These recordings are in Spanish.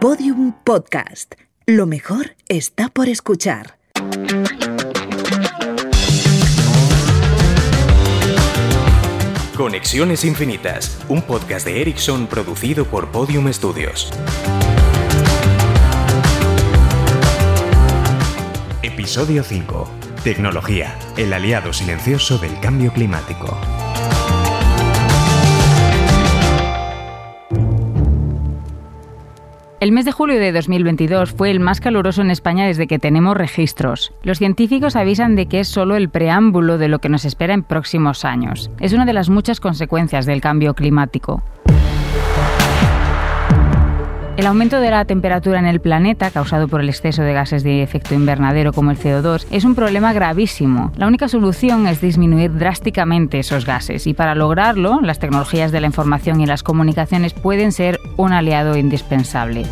Podium Podcast. Lo mejor está por escuchar. Conexiones Infinitas, un podcast de Ericsson producido por Podium Studios. Episodio 5. Tecnología, el aliado silencioso del cambio climático. El mes de julio de 2022 fue el más caluroso en España desde que tenemos registros. Los científicos avisan de que es solo el preámbulo de lo que nos espera en próximos años. Es una de las muchas consecuencias del cambio climático. El aumento de la temperatura en el planeta, causado por el exceso de gases de efecto invernadero como el CO2, es un problema gravísimo. La única solución es disminuir drásticamente esos gases y para lograrlo, las tecnologías de la información y las comunicaciones pueden ser un aliado indispensable.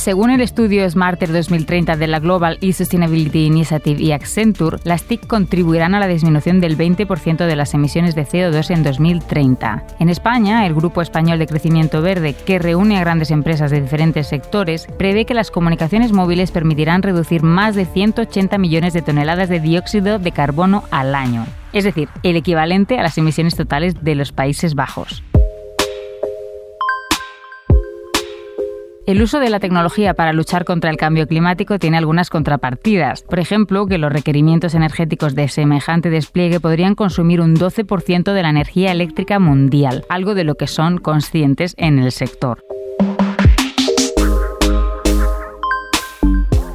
Según el estudio Smarter 2030 de la Global E-Sustainability Initiative y Accenture, las TIC contribuirán a la disminución del 20% de las emisiones de CO2 en 2030. En España, el Grupo Español de Crecimiento Verde, que reúne a grandes empresas de diferentes sectores, prevé que las comunicaciones móviles permitirán reducir más de 180 millones de toneladas de dióxido de carbono al año, es decir, el equivalente a las emisiones totales de los Países Bajos. El uso de la tecnología para luchar contra el cambio climático tiene algunas contrapartidas. Por ejemplo, que los requerimientos energéticos de semejante despliegue podrían consumir un 12% de la energía eléctrica mundial, algo de lo que son conscientes en el sector.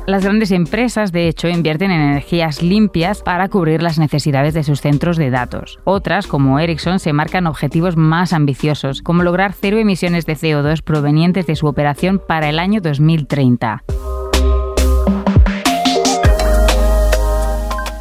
Las grandes empresas, de hecho, invierten en energías limpias para cubrir las necesidades de sus centros de datos. Otras, como Ericsson, se marcan objetivos más ambiciosos, como lograr cero emisiones de CO2 provenientes de su operación para el año 2030.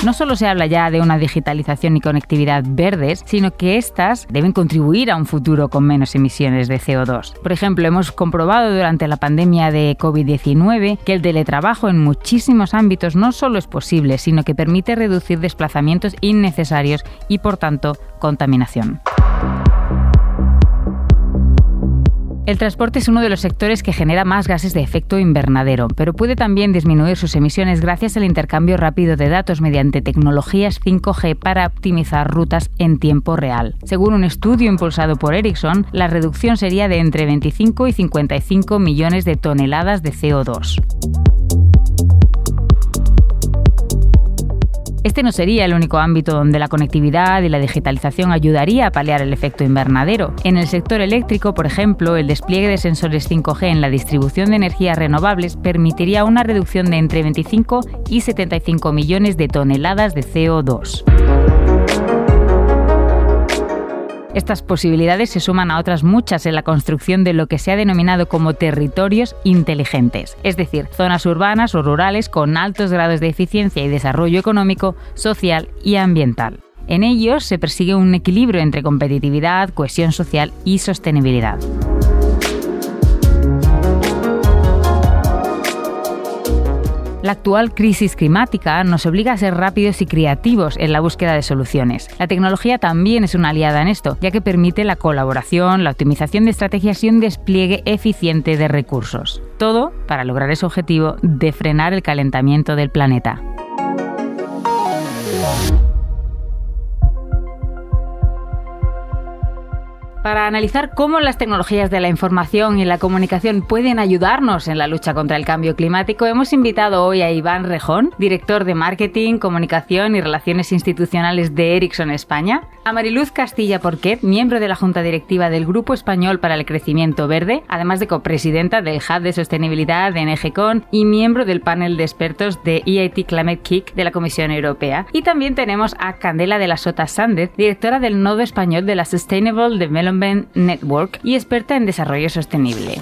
No solo se habla ya de una digitalización y conectividad verdes, sino que éstas deben contribuir a un futuro con menos emisiones de CO2. Por ejemplo, hemos comprobado durante la pandemia de COVID-19 que el teletrabajo en muchísimos ámbitos no solo es posible, sino que permite reducir desplazamientos innecesarios y, por tanto, contaminación. El transporte es uno de los sectores que genera más gases de efecto invernadero, pero puede también disminuir sus emisiones gracias al intercambio rápido de datos mediante tecnologías 5G para optimizar rutas en tiempo real. Según un estudio impulsado por Ericsson, la reducción sería de entre 25 y 55 millones de toneladas de CO2. Este no sería el único ámbito donde la conectividad y la digitalización ayudaría a paliar el efecto invernadero. En el sector eléctrico, por ejemplo, el despliegue de sensores 5G en la distribución de energías renovables permitiría una reducción de entre 25 y 75 millones de toneladas de CO2. Estas posibilidades se suman a otras muchas en la construcción de lo que se ha denominado como territorios inteligentes, es decir, zonas urbanas o rurales con altos grados de eficiencia y desarrollo económico, social y ambiental. En ellos se persigue un equilibrio entre competitividad, cohesión social y sostenibilidad. La actual crisis climática nos obliga a ser rápidos y creativos en la búsqueda de soluciones. La tecnología también es una aliada en esto, ya que permite la colaboración, la optimización de estrategias y un despliegue eficiente de recursos. Todo para lograr ese objetivo de frenar el calentamiento del planeta. Para analizar cómo las tecnologías de la información y la comunicación pueden ayudarnos en la lucha contra el cambio climático, hemos invitado hoy a Iván Rejón, director de Marketing, Comunicación y Relaciones Institucionales de Ericsson España, a Mariluz Castilla Porquet, miembro de la Junta Directiva del Grupo Español para el Crecimiento Verde, además de copresidenta del Hub de Sostenibilidad de NGCON y miembro del panel de expertos de EIT Climate Kick de la Comisión Europea. Y también tenemos a Candela de la Sota Sández, directora del Nodo Español de la Sustainable Development Network y experta en desarrollo sostenible.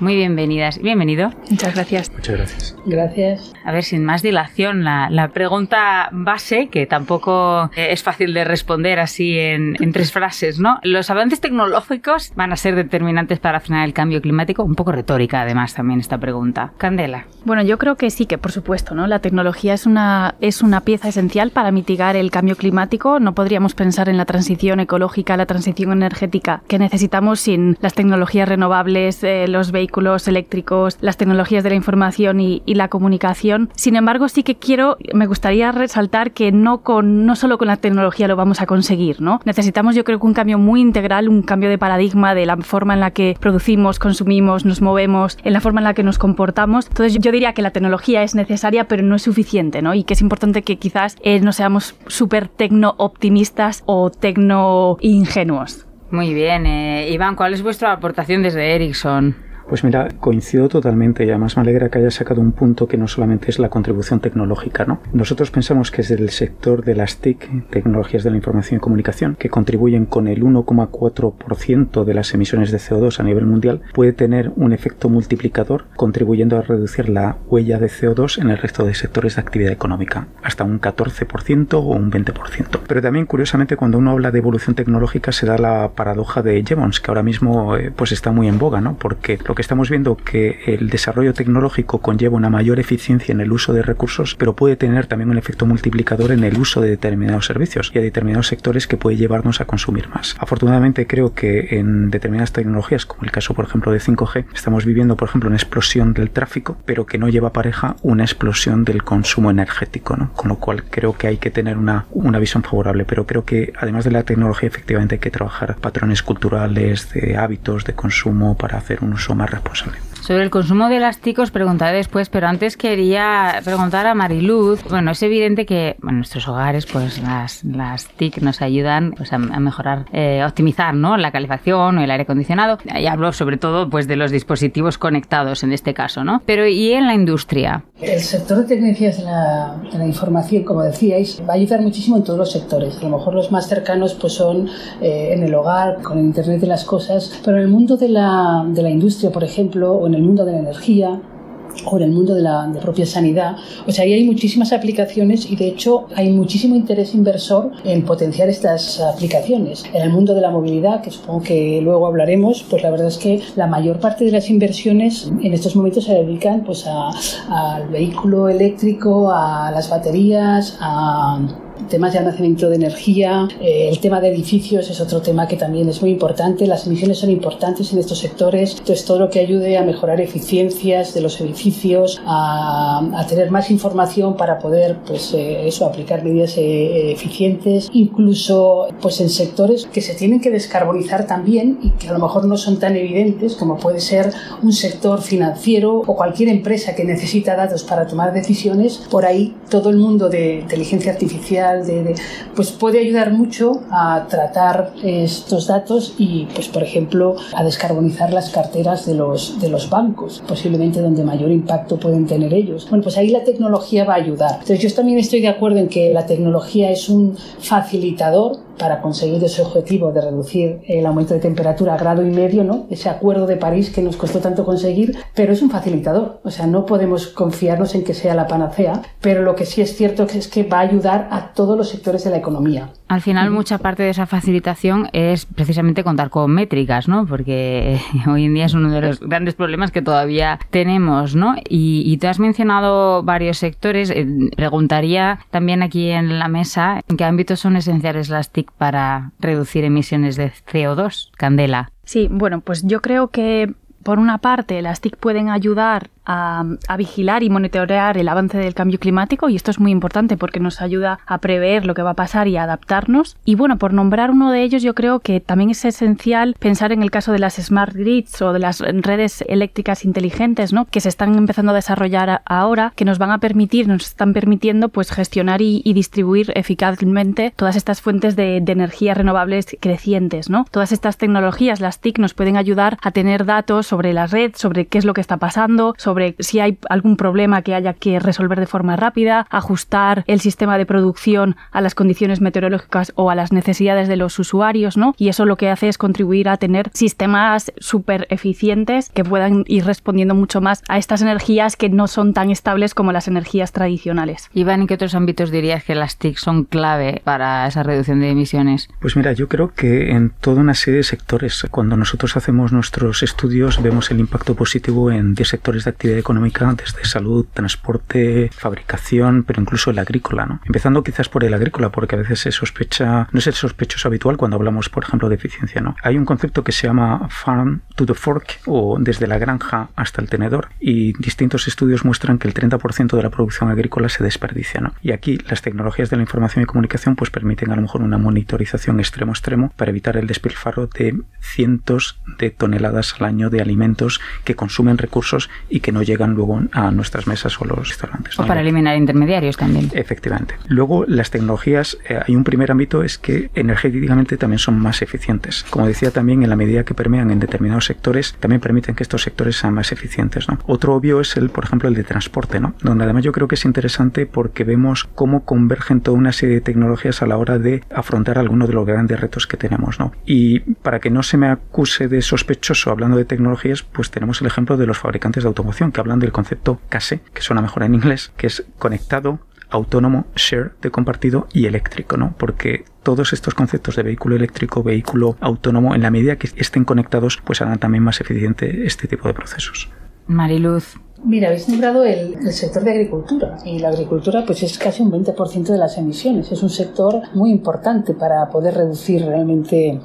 Muy bienvenidas. Bienvenido. Muchas gracias. Muchas gracias. Gracias. A ver, sin más dilación, la, pregunta base, que tampoco es fácil de responder así en, tres frases, ¿no? Los avances tecnológicos van a ser determinantes para frenar el cambio climático. Un poco retórica, además, también esta pregunta. Candela. Bueno, yo creo que sí, que por supuesto, ¿no? La tecnología es una, es una pieza esencial para mitigar el cambio climático. No podríamos pensar en la transición ecológica, la transición energética que necesitamos sin las tecnologías renovables, eh, los vehículos eléctricos, las tecnologías de la información y, la comunicación. Sin embargo, sí que quiero, me gustaría resaltar que no, con, no solo con la tecnología lo vamos a conseguir, ¿no? Necesitamos, yo creo un cambio muy integral, un cambio de paradigma de la forma en la que producimos, consumimos, nos movemos, en la forma en la que nos comportamos. Entonces, yo diría que la tecnología es necesaria, pero no es suficiente, ¿no? Y que es importante que quizás eh, no seamos súper tecno optimistas o tecno ingenuos. Muy bien. Eh, Iván, ¿cuál es vuestra aportación desde Ericsson? Pues mira, coincido totalmente y además me alegra que haya sacado un punto que no solamente es la contribución tecnológica, ¿no? Nosotros pensamos que es el sector de las TIC, tecnologías de la información y comunicación, que contribuyen con el 1,4% de las emisiones de CO2 a nivel mundial, puede tener un efecto multiplicador contribuyendo a reducir la huella de CO2 en el resto de sectores de actividad económica, hasta un 14% o un 20%. Pero también, curiosamente, cuando uno habla de evolución tecnológica se da la paradoja de Jevons, que ahora mismo eh, pues está muy en boga, ¿no? Porque lo que estamos viendo que el desarrollo tecnológico conlleva una mayor eficiencia en el uso de recursos, pero puede tener también un efecto multiplicador en el uso de determinados servicios y a determinados sectores que puede llevarnos a consumir más. Afortunadamente creo que en determinadas tecnologías, como el caso por ejemplo de 5G, estamos viviendo por ejemplo una explosión del tráfico, pero que no lleva pareja una explosión del consumo energético, ¿no? Con lo cual creo que hay que tener una, una visión favorable, pero creo que además de la tecnología efectivamente hay que trabajar patrones culturales, de hábitos de consumo para hacer un uso más responsable. Sobre el consumo de las TIC os preguntaré después, pero antes quería preguntar a Mariluz. Bueno, es evidente que en nuestros hogares pues las, las TIC nos ayudan pues, a, mejorar, eh, optimizar ¿no? la calefacción o el aire acondicionado. Y hablo sobre todo pues de los dispositivos conectados en este caso, ¿no? Pero ¿y en la industria? El sector de tecnologías de la, de la información, como decíais, va a ayudar muchísimo en todos los sectores. A lo mejor los más cercanos pues son eh, en el hogar, con el Internet de las cosas, pero en el mundo de la, de la industria, por ejemplo, o en el mundo de la energía o en el mundo de la propia sanidad. O sea, ahí hay muchísimas aplicaciones y de hecho hay muchísimo interés inversor en potenciar estas aplicaciones. En el mundo de la movilidad, que supongo que luego hablaremos, pues la verdad es que la mayor parte de las inversiones en estos momentos se dedican pues al vehículo eléctrico, a las baterías, a temas de almacenamiento de energía, eh, el tema de edificios es otro tema que también es muy importante. Las emisiones son importantes en estos sectores. Entonces, todo lo que ayude a mejorar eficiencias de los edificios, a, a tener más información para poder, pues, eh, eso, aplicar medidas eh, eficientes, incluso, pues, en sectores que se tienen que descarbonizar también y que a lo mejor no son tan evidentes como puede ser un sector financiero o cualquier empresa que necesita datos para tomar decisiones. Por ahí, todo el mundo de inteligencia artificial pues puede ayudar mucho a tratar estos datos y, pues por ejemplo, a descarbonizar las carteras de los, de los bancos, posiblemente donde mayor impacto pueden tener ellos. Bueno, pues ahí la tecnología va a ayudar. Entonces yo también estoy de acuerdo en que la tecnología es un facilitador para conseguir ese objetivo de reducir el aumento de temperatura a grado y medio, ¿no? Ese acuerdo de París que nos costó tanto conseguir, pero es un facilitador. O sea, no podemos confiarnos en que sea la panacea, pero lo que sí es cierto es que va a ayudar a todos los sectores de la economía. Al final, mucha parte de esa facilitación es precisamente contar con métricas, ¿no? Porque hoy en día es uno de los grandes problemas que todavía tenemos, ¿no? Y, y tú has mencionado varios sectores. Eh, preguntaría también aquí en la mesa en qué ámbitos son esenciales las TIC para reducir emisiones de CO2. Candela. Sí, bueno, pues yo creo que por una parte las TIC pueden ayudar a, vigilar y monitorear el avance del cambio climático y esto es muy importante porque nos ayuda a prever lo que va a pasar y a adaptarnos. Y bueno, por nombrar uno de ellos, yo creo que también es esencial pensar en el caso de las smart grids o de las redes eléctricas inteligentes, ¿no? Que se están empezando a desarrollar ahora, que nos van a permitir, nos están permitiendo pues gestionar y, distribuir eficazmente todas estas fuentes de, energía renovables crecientes, ¿no? Todas estas tecnologías, las TIC, nos pueden ayudar a tener datos sobre la red, sobre qué es lo que está pasando, sobre sobre si hay algún problema que haya que resolver de forma rápida, ajustar el sistema de producción a las condiciones meteorológicas o a las necesidades de los usuarios, ¿no? Y eso lo que hace es contribuir a tener sistemas súper eficientes que puedan ir respondiendo mucho más a estas energías que no son tan estables como las energías tradicionales. Iván, ¿en qué otros ámbitos dirías que las TIC son clave para esa reducción de emisiones? Pues mira, yo creo que en toda una serie de sectores, cuando nosotros hacemos nuestros estudios, vemos el impacto positivo en 10 sectores de actividad económica, desde salud, transporte, fabricación, pero incluso el agrícola, ¿no? Empezando quizás por el agrícola, porque a veces se sospecha, no es el sospechoso habitual cuando hablamos, por ejemplo, de eficiencia, ¿no? Hay un concepto que se llama Farm to the Fork, o desde la granja hasta el tenedor, y distintos estudios muestran que el 30% de la producción agrícola se desperdicia, ¿no? Y aquí las tecnologías de la información y comunicación pues permiten a lo mejor una monitorización extremo extremo para evitar el despilfarro de cientos de toneladas al año de alimentos que consumen recursos y que no llegan luego a nuestras mesas o los restaurantes. O para eliminar intermediarios también. Efectivamente. Luego las tecnologías, eh, hay un primer ámbito es que energéticamente también son más eficientes. Como decía también, en la medida que permean en determinados sectores, también permiten que estos sectores sean más eficientes. ¿no? Otro obvio es el, por ejemplo, el de transporte, ¿no? donde además yo creo que es interesante porque vemos cómo convergen toda una serie de tecnologías a la hora de afrontar algunos de los grandes retos que tenemos. ¿no? Y para que no se me acuse de sospechoso hablando de tecnologías, pues tenemos el ejemplo de los fabricantes de automoción que hablan del concepto CASE, que suena mejor en inglés, que es conectado, autónomo, share de compartido y eléctrico, ¿no? Porque todos estos conceptos de vehículo eléctrico, vehículo autónomo, en la medida que estén conectados, pues harán también más eficiente este tipo de procesos. Mariluz. Mira, habéis nombrado el, el, sector de agricultura y la agricultura pues es casi un 20% de las emisiones. Es un sector muy importante para poder reducir realmente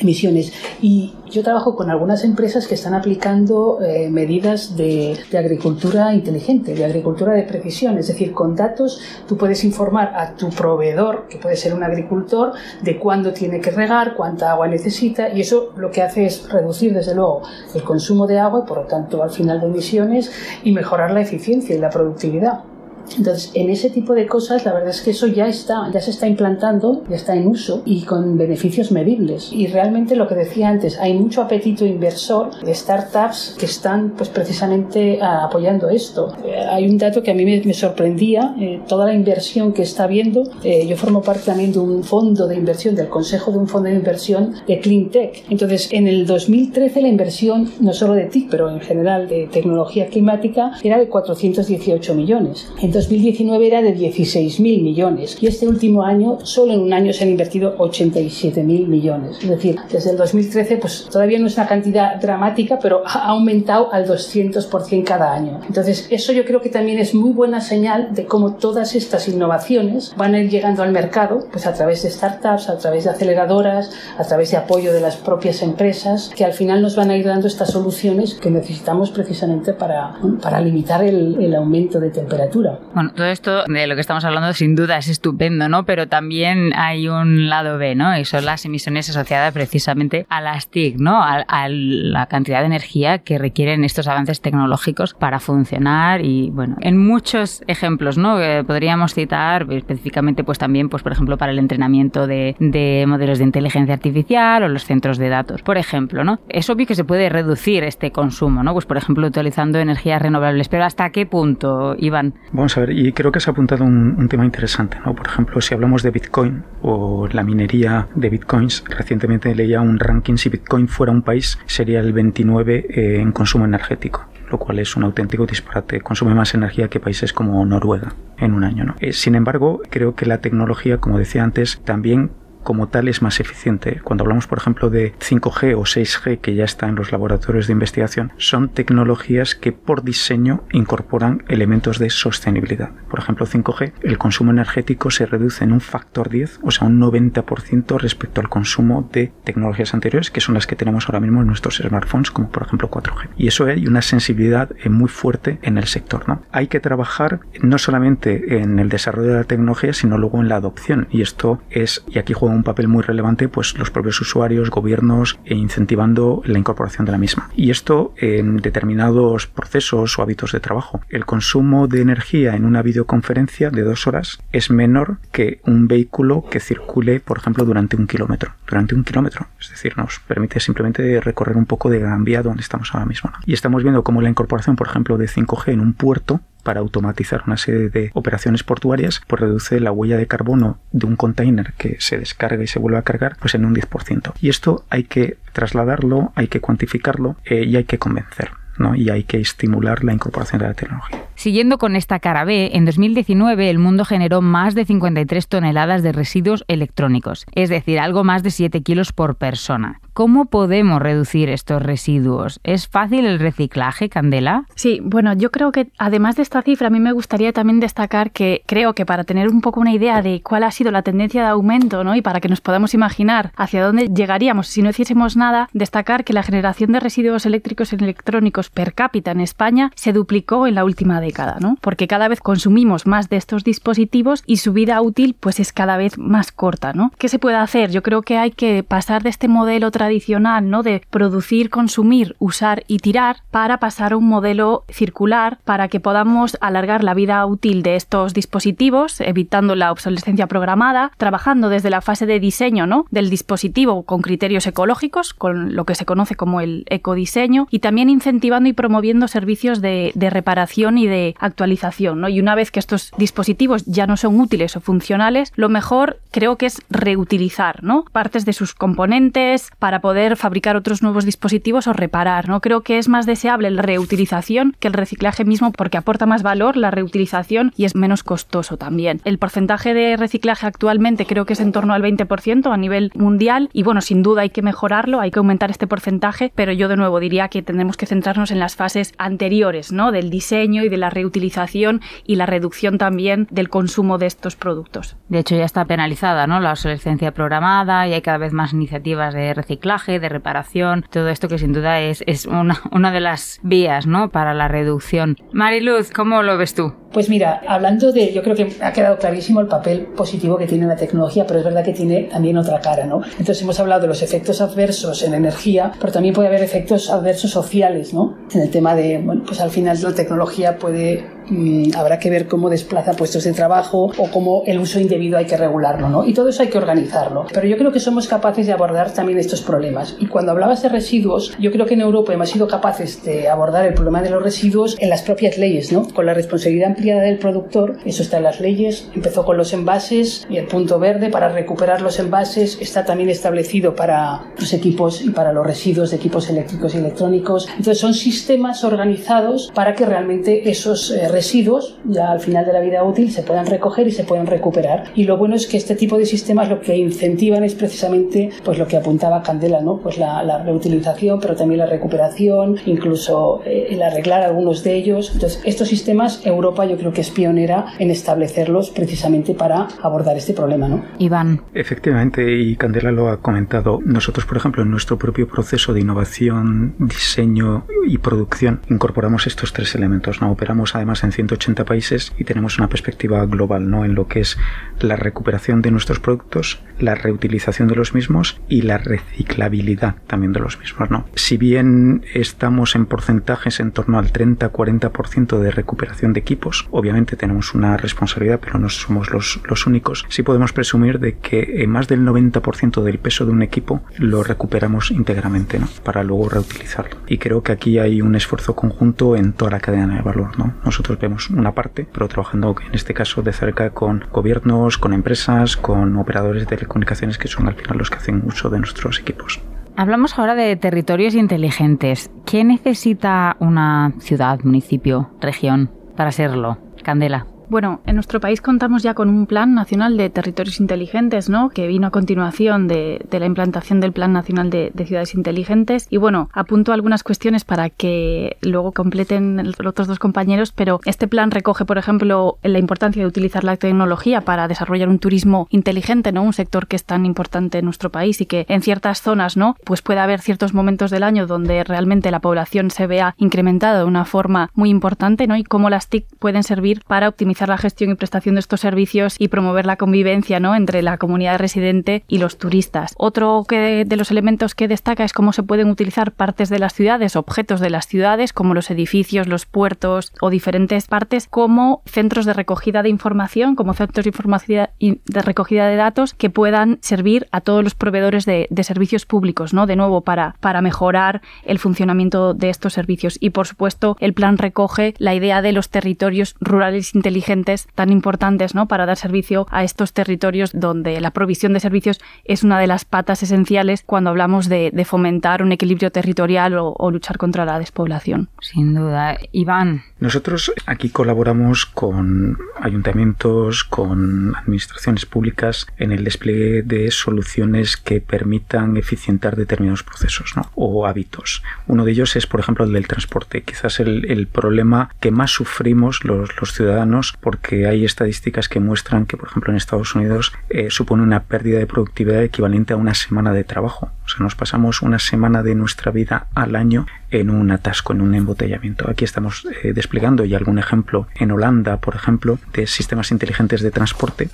emisiones. Y yo trabajo con algunas empresas que están aplicando eh, medidas de, agricultura inteligente, de agricultura de precisión. Es decir, con datos tú puedes informar a tu proveedor, que puede ser un agricultor, de cuándo tiene que regar, cuánta agua necesita. Y eso lo que hace es reducir, desde luego, el consumo de agua y, por lo tanto, al final de emisiones y mejorar la eficiencia y la productividad. Entonces, en ese tipo de cosas, la verdad es que eso ya está, ya se está implantando, ya está en uso y con beneficios medibles. Y realmente lo que decía antes, hay mucho apetito inversor de startups que están, pues, precisamente apoyando esto. Eh, hay un dato que a mí me, me sorprendía, eh, toda la inversión que está habiendo. Eh, yo formo parte también de un fondo de inversión, del consejo de un fondo de inversión de Clean Tech. Entonces, en el 2013 la inversión, no solo de TIC, pero en general de tecnología climática, era de 418 millones. En 2019 era de 16.000 millones y este último año, solo en un año se han invertido 87.000 millones. Es decir, desde el 2013, pues todavía no es una cantidad dramática, pero ha aumentado al 200% cada año. Entonces, eso yo creo que también es muy buena señal de cómo todas estas innovaciones van a ir llegando al mercado, pues a través de startups, a través de aceleradoras, a través de apoyo de las propias empresas, que al final nos van a ir dando estas soluciones que necesitamos precisamente para, para limitar el, el aumento de temperatura. Bueno, todo esto de lo que estamos hablando sin duda es estupendo, ¿no? Pero también hay un lado B, ¿no? Y son las emisiones asociadas precisamente a las TIC, ¿no? A, la cantidad de energía que requieren estos avances tecnológicos para funcionar y, bueno, en muchos ejemplos, ¿no? Que podríamos citar específicamente, pues también, pues por ejemplo, para el entrenamiento de, de modelos de inteligencia artificial o los centros de datos, por ejemplo, ¿no? Es obvio que se puede reducir este consumo, ¿no? Pues por ejemplo, utilizando energías renovables, pero ¿hasta qué punto, Iván? Vamos a y creo que has apuntado un, un, tema interesante, ¿no? Por ejemplo, si hablamos de Bitcoin o la minería de Bitcoins, recientemente leía un ranking, si Bitcoin fuera un país, sería el 29 eh, en consumo energético lo cual es un auténtico disparate. Consume más energía que países como Noruega en un año. ¿no? Eh, sin embargo, creo que la tecnología, como decía antes, también como tal es más eficiente. Cuando hablamos, por ejemplo, de 5G o 6G que ya está en los laboratorios de investigación, son tecnologías que por diseño incorporan elementos de sostenibilidad. Por ejemplo, 5G, el consumo energético se reduce en un factor 10, o sea, un 90% respecto al consumo de tecnologías anteriores, que son las que tenemos ahora mismo en nuestros smartphones, como por ejemplo 4G. Y eso hay una sensibilidad muy fuerte en el sector. ¿no? Hay que trabajar no solamente en el desarrollo de la tecnología, sino luego en la adopción. Y esto es, y aquí juega un papel muy relevante pues los propios usuarios, gobiernos e incentivando la incorporación de la misma. Y esto en determinados procesos o hábitos de trabajo. El consumo de energía en una videoconferencia de dos horas es menor que un vehículo que circule, por ejemplo, durante un kilómetro. Durante un kilómetro. Es decir, nos permite simplemente recorrer un poco de Gran Vía donde estamos ahora mismo. Y estamos viendo cómo la incorporación, por ejemplo, de 5G en un puerto para automatizar una serie de operaciones portuarias, pues reduce la huella de carbono de un container que se descarga y se vuelve a cargar, pues en un 10%. Y esto hay que trasladarlo, hay que cuantificarlo eh, y hay que convencer. ¿No? y hay que estimular la incorporación de la tecnología. Siguiendo con esta cara B, en 2019 el mundo generó más de 53 toneladas de residuos electrónicos, es decir, algo más de 7 kilos por persona. ¿Cómo podemos reducir estos residuos? ¿Es fácil el reciclaje, Candela? Sí, bueno, yo creo que además de esta cifra, a mí me gustaría también destacar que creo que para tener un poco una idea de cuál ha sido la tendencia de aumento, ¿no? Y para que nos podamos imaginar hacia dónde llegaríamos si no hiciésemos nada, destacar que la generación de residuos eléctricos y electrónicos per cápita en España se duplicó en la última década, ¿no? Porque cada vez consumimos más de estos dispositivos y su vida útil pues es cada vez más corta, ¿no? ¿Qué se puede hacer? Yo creo que hay que pasar de este modelo tradicional, ¿no? De producir, consumir, usar y tirar para pasar a un modelo circular para que podamos alargar la vida útil de estos dispositivos, evitando la obsolescencia programada, trabajando desde la fase de diseño, ¿no? Del dispositivo con criterios ecológicos, con lo que se conoce como el ecodiseño y también incentivando y promoviendo servicios de, reparación y de actualización, ¿no? Y una vez que estos dispositivos ya no son útiles o funcionales, lo mejor creo que es reutilizar, ¿no? Partes de sus componentes para poder fabricar otros nuevos dispositivos o reparar, ¿no? Creo que es más deseable la reutilización que el reciclaje mismo porque aporta más valor la reutilización y es menos costoso también. El porcentaje de reciclaje actualmente creo que es en torno al 20% a nivel mundial y bueno, sin duda hay que mejorarlo, hay que aumentar este porcentaje, pero yo de nuevo diría que tendremos que centrarnos en las fases anteriores, ¿no? Del diseño y de la reutilización y la reducción también del consumo de estos productos. De hecho, ya está penalizada, ¿no? La obsolescencia programada y hay cada vez más iniciativas de reciclaje, de reparación, todo esto que sin duda es, es una, una de las vías, ¿no? Para la reducción. Mariluz, ¿cómo lo ves tú? Pues mira, hablando de, yo creo que ha quedado clarísimo el papel positivo que tiene la tecnología, pero es verdad que tiene también otra cara, ¿no? Entonces hemos hablado de los efectos adversos en energía, pero también puede haber efectos adversos sociales, ¿no? En el tema de, bueno, pues al final la tecnología puede Mm, habrá que ver cómo desplaza puestos de trabajo o cómo el uso indebido hay que regularlo, ¿no? Y todo eso hay que organizarlo. Pero yo creo que somos capaces de abordar también estos problemas. Y cuando hablabas de residuos, yo creo que en Europa hemos sido capaces de abordar el problema de los residuos en las propias leyes, ¿no? Con la responsabilidad ampliada del productor, eso está en las leyes, empezó con los envases y el punto verde para recuperar los envases está también establecido para los equipos y para los residuos de equipos eléctricos y electrónicos. Entonces son sistemas organizados para que realmente esos eh, residuos ya al final de la vida útil se puedan recoger y se puedan recuperar. Y lo bueno es que este tipo de sistemas lo que incentivan es precisamente pues lo que apuntaba Candela, ¿no? Pues la, la reutilización, pero también la recuperación, incluso eh, el arreglar algunos de ellos. Entonces, estos sistemas Europa yo creo que es pionera en establecerlos precisamente para abordar este problema, ¿no? Iván. Efectivamente, y Candela lo ha comentado, nosotros, por ejemplo, en nuestro propio proceso de innovación, diseño y producción, incorporamos estos tres elementos, ¿no? Operamos además en 180 países y tenemos una perspectiva global ¿no? en lo que es la recuperación de nuestros productos, la reutilización de los mismos y la reciclabilidad también de los mismos. ¿no? Si bien estamos en porcentajes en torno al 30-40% de recuperación de equipos, obviamente tenemos una responsabilidad, pero no somos los, los únicos, sí podemos presumir de que eh, más del 90% del peso de un equipo lo recuperamos íntegramente ¿no? para luego reutilizarlo. Y creo que aquí hay un esfuerzo conjunto en toda la cadena de valor. ¿no? Nosotros vemos una parte, pero trabajando en este caso de cerca con gobiernos, con empresas, con operadores de telecomunicaciones que son al final los que hacen uso de nuestros equipos. Hablamos ahora de territorios inteligentes. ¿Qué necesita una ciudad, municipio, región para serlo? Candela. Bueno, en nuestro país contamos ya con un Plan Nacional de Territorios Inteligentes, ¿no? Que vino a continuación de, la implantación del Plan Nacional de, Ciudades Inteligentes. Y bueno, apunto algunas cuestiones para que luego completen los otros dos compañeros, pero este plan recoge, por ejemplo, la importancia de utilizar la tecnología para desarrollar un turismo inteligente, ¿no? Un sector que es tan importante en nuestro país y que en ciertas zonas, ¿no? Pues puede haber ciertos momentos del año donde realmente la población se vea incrementada de una forma muy importante, ¿no? Y cómo las TIC pueden servir para optimizar la gestión y prestación de estos servicios y promover la convivencia ¿no? entre la comunidad residente y los turistas. Otro que, de los elementos que destaca es cómo se pueden utilizar partes de las ciudades, objetos de las ciudades, como los edificios, los puertos o diferentes partes, como centros de recogida de información, como centros de, información de recogida de datos que puedan servir a todos los proveedores de, de servicios públicos, ¿no? De nuevo, para, para mejorar el funcionamiento de estos servicios. Y, por supuesto, el plan recoge la idea de los territorios rurales inteligentes tan importantes, ¿no? Para dar servicio a estos territorios donde la provisión de servicios es una de las patas esenciales cuando hablamos de, fomentar un equilibrio territorial o, o luchar contra la despoblación. Sin duda. Iván. Nosotros aquí colaboramos con ayuntamientos, con administraciones públicas en el despliegue de soluciones que permitan eficientar determinados procesos ¿no? o hábitos. Uno de ellos es, por ejemplo, el del transporte. Quizás el, el problema que más sufrimos los, los, ciudadanos porque hay estadísticas que muestran que, por ejemplo, en Estados Unidos eh, supone una pérdida de productividad equivalente a una semana de trabajo. Nos pasamos una semana de nuestra vida al año en un atasco, en un embotellamiento. Aquí estamos eh, desplegando ya algún ejemplo en Holanda, por ejemplo, de sistemas inteligentes de transporte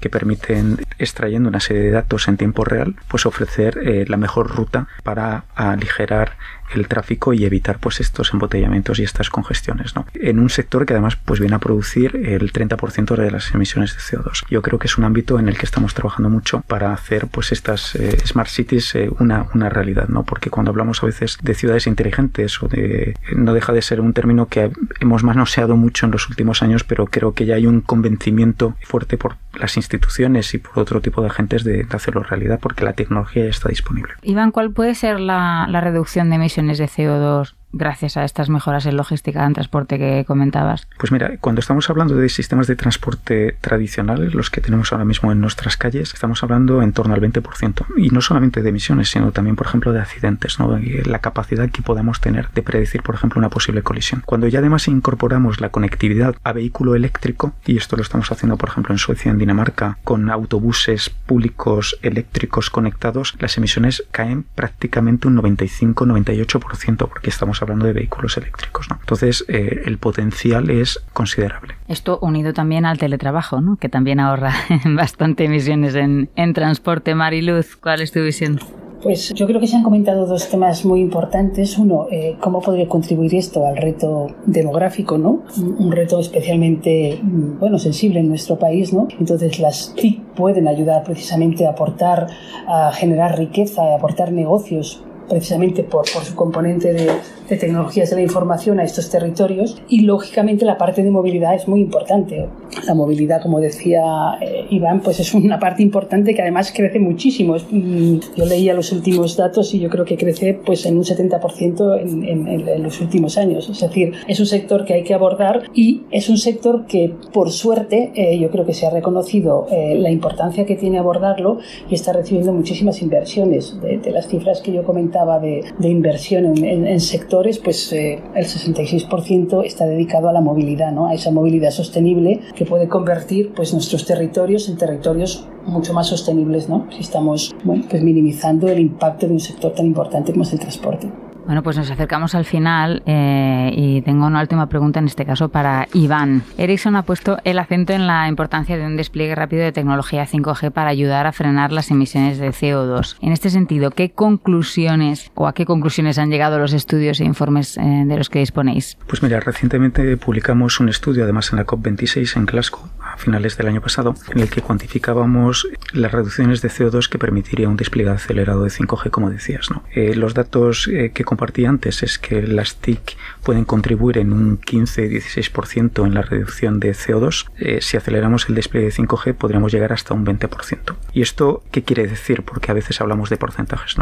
que permiten, extrayendo una serie de datos en tiempo real, pues ofrecer eh, la mejor ruta para aligerar el tráfico y evitar pues estos embotellamientos y estas congestiones ¿no? en un sector que además pues viene a producir el 30% de las emisiones de CO2 yo creo que es un ámbito en el que estamos trabajando mucho para hacer pues estas eh, smart cities eh, una, realidad no porque cuando hablamos a veces de ciudades inteligentes o de no deja de ser un término que hemos manoseado mucho en los últimos años pero creo que ya hay un convencimiento fuerte por las instituciones y por otro tipo de agentes de, hacerlo realidad porque la tecnología ya está disponible. Iván ¿cuál puede ser la, la reducción de emisiones de CO2 gracias a estas mejoras en logística en transporte que comentabas? Pues mira, cuando estamos hablando de sistemas de transporte tradicionales, los que tenemos ahora mismo en nuestras calles, estamos hablando en torno al 20%. Y no solamente de emisiones, sino también, por ejemplo, de accidentes, ¿no? la capacidad que podamos tener de predecir, por ejemplo, una posible colisión. Cuando ya además incorporamos la conectividad a vehículo eléctrico, y esto lo estamos haciendo, por ejemplo, en Suecia, en Dinamarca, con autobuses públicos eléctricos conectados, las emisiones caen prácticamente un 95-98%, porque estamos hablando de vehículos eléctricos. ¿no? Entonces, eh, el potencial es considerable. Esto unido también al teletrabajo, ¿no? que también ahorra bastante emisiones en, en transporte. Mariluz, ¿cuál es tu visión? Pues yo creo que se han comentado dos temas muy importantes. Uno, eh, cómo podría contribuir esto al reto demográfico, ¿no? Un, reto especialmente, mm, bueno, sensible en nuestro país, ¿no? Entonces las TIC pueden ayudar precisamente a aportar, a generar riqueza, a aportar negocios precisamente por, por su componente de, de, tecnologías de la información a estos territorios y lógicamente la parte de movilidad es muy importante. La movilidad, como decía eh, Iván, pues es una parte importante que además crece muchísimo. Mm, yo leía los últimos datos y yo creo que crece pues en un 70% en, en, en, los últimos años. Es decir, es un sector que hay que abordar y es un sector que por suerte eh, yo creo que se ha reconocido eh, la importancia que tiene abordarlo y está recibiendo muchísimas inversiones de, de las cifras que yo comentaba de, inversión en, sectores, pues eh, el 66% está dedicado a la movilidad, ¿no? a esa movilidad sostenible que puede convertir pues, nuestros territorios en territorios mucho más sostenibles, ¿no? si estamos pues minimizando el impacto de un sector tan importante como es el transporte. Bueno, pues nos acercamos al final eh, y tengo una última pregunta en este caso para Iván. Ericsson ha puesto el acento en la importancia de un despliegue rápido de tecnología 5G para ayudar a frenar las emisiones de CO2. En este sentido, ¿qué conclusiones o a qué conclusiones han llegado los estudios e informes eh, de los que disponéis? Pues mira, recientemente publicamos un estudio, además en la COP26 en Glasgow, finales del año pasado, en el que cuantificábamos las reducciones de CO2 que permitiría un despliegue acelerado de 5G, como decías. Eh, los datos eh, que compartí antes es que las TIC pueden contribuir en un 15-16% en la reducción de CO2. Eh, si aceleramos el despliegue de 5G podríamos llegar hasta un 20%. ¿Y esto qué quiere decir? Porque a veces hablamos de porcentajes.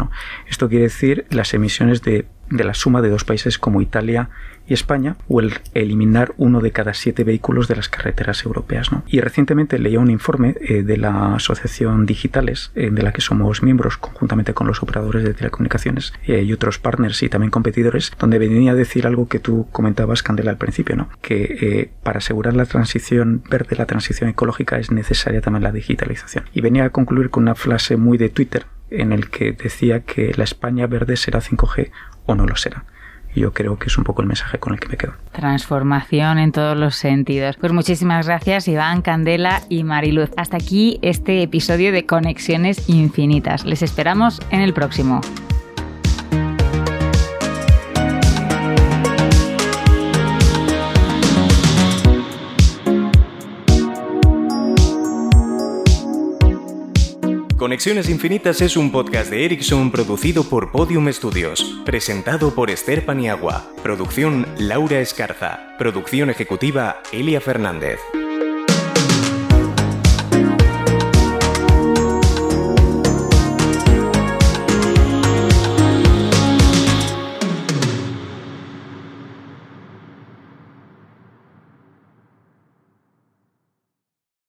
Esto quiere decir las emisiones de, de la suma de dos países como Italia y España o el eliminar uno de cada siete vehículos de las carreteras europeas. ¿no? Y recientemente leía un informe eh, de la Asociación Digitales, eh, de la que somos miembros conjuntamente con los operadores de telecomunicaciones eh, y otros partners y también competidores, donde venía a decir algo que tú comentabas, Candela, al principio, ¿no? que para asegurar la transición verde, la transición ecológica, es necesaria también la digitalización. Y venía a concluir con una frase muy de Twitter en el que decía que la España verde será 5G o no lo será. Yo creo que es un poco el mensaje con el que me quedo. Transformación en todos los sentidos. Pues muchísimas gracias Iván, Candela y Mariluz. Hasta aquí este episodio de Conexiones Infinitas. Les esperamos en el próximo. Conexiones Infinitas es un podcast de Ericsson producido por Podium Studios, presentado por Esther Paniagua, producción Laura Escarza, producción ejecutiva Elia Fernández.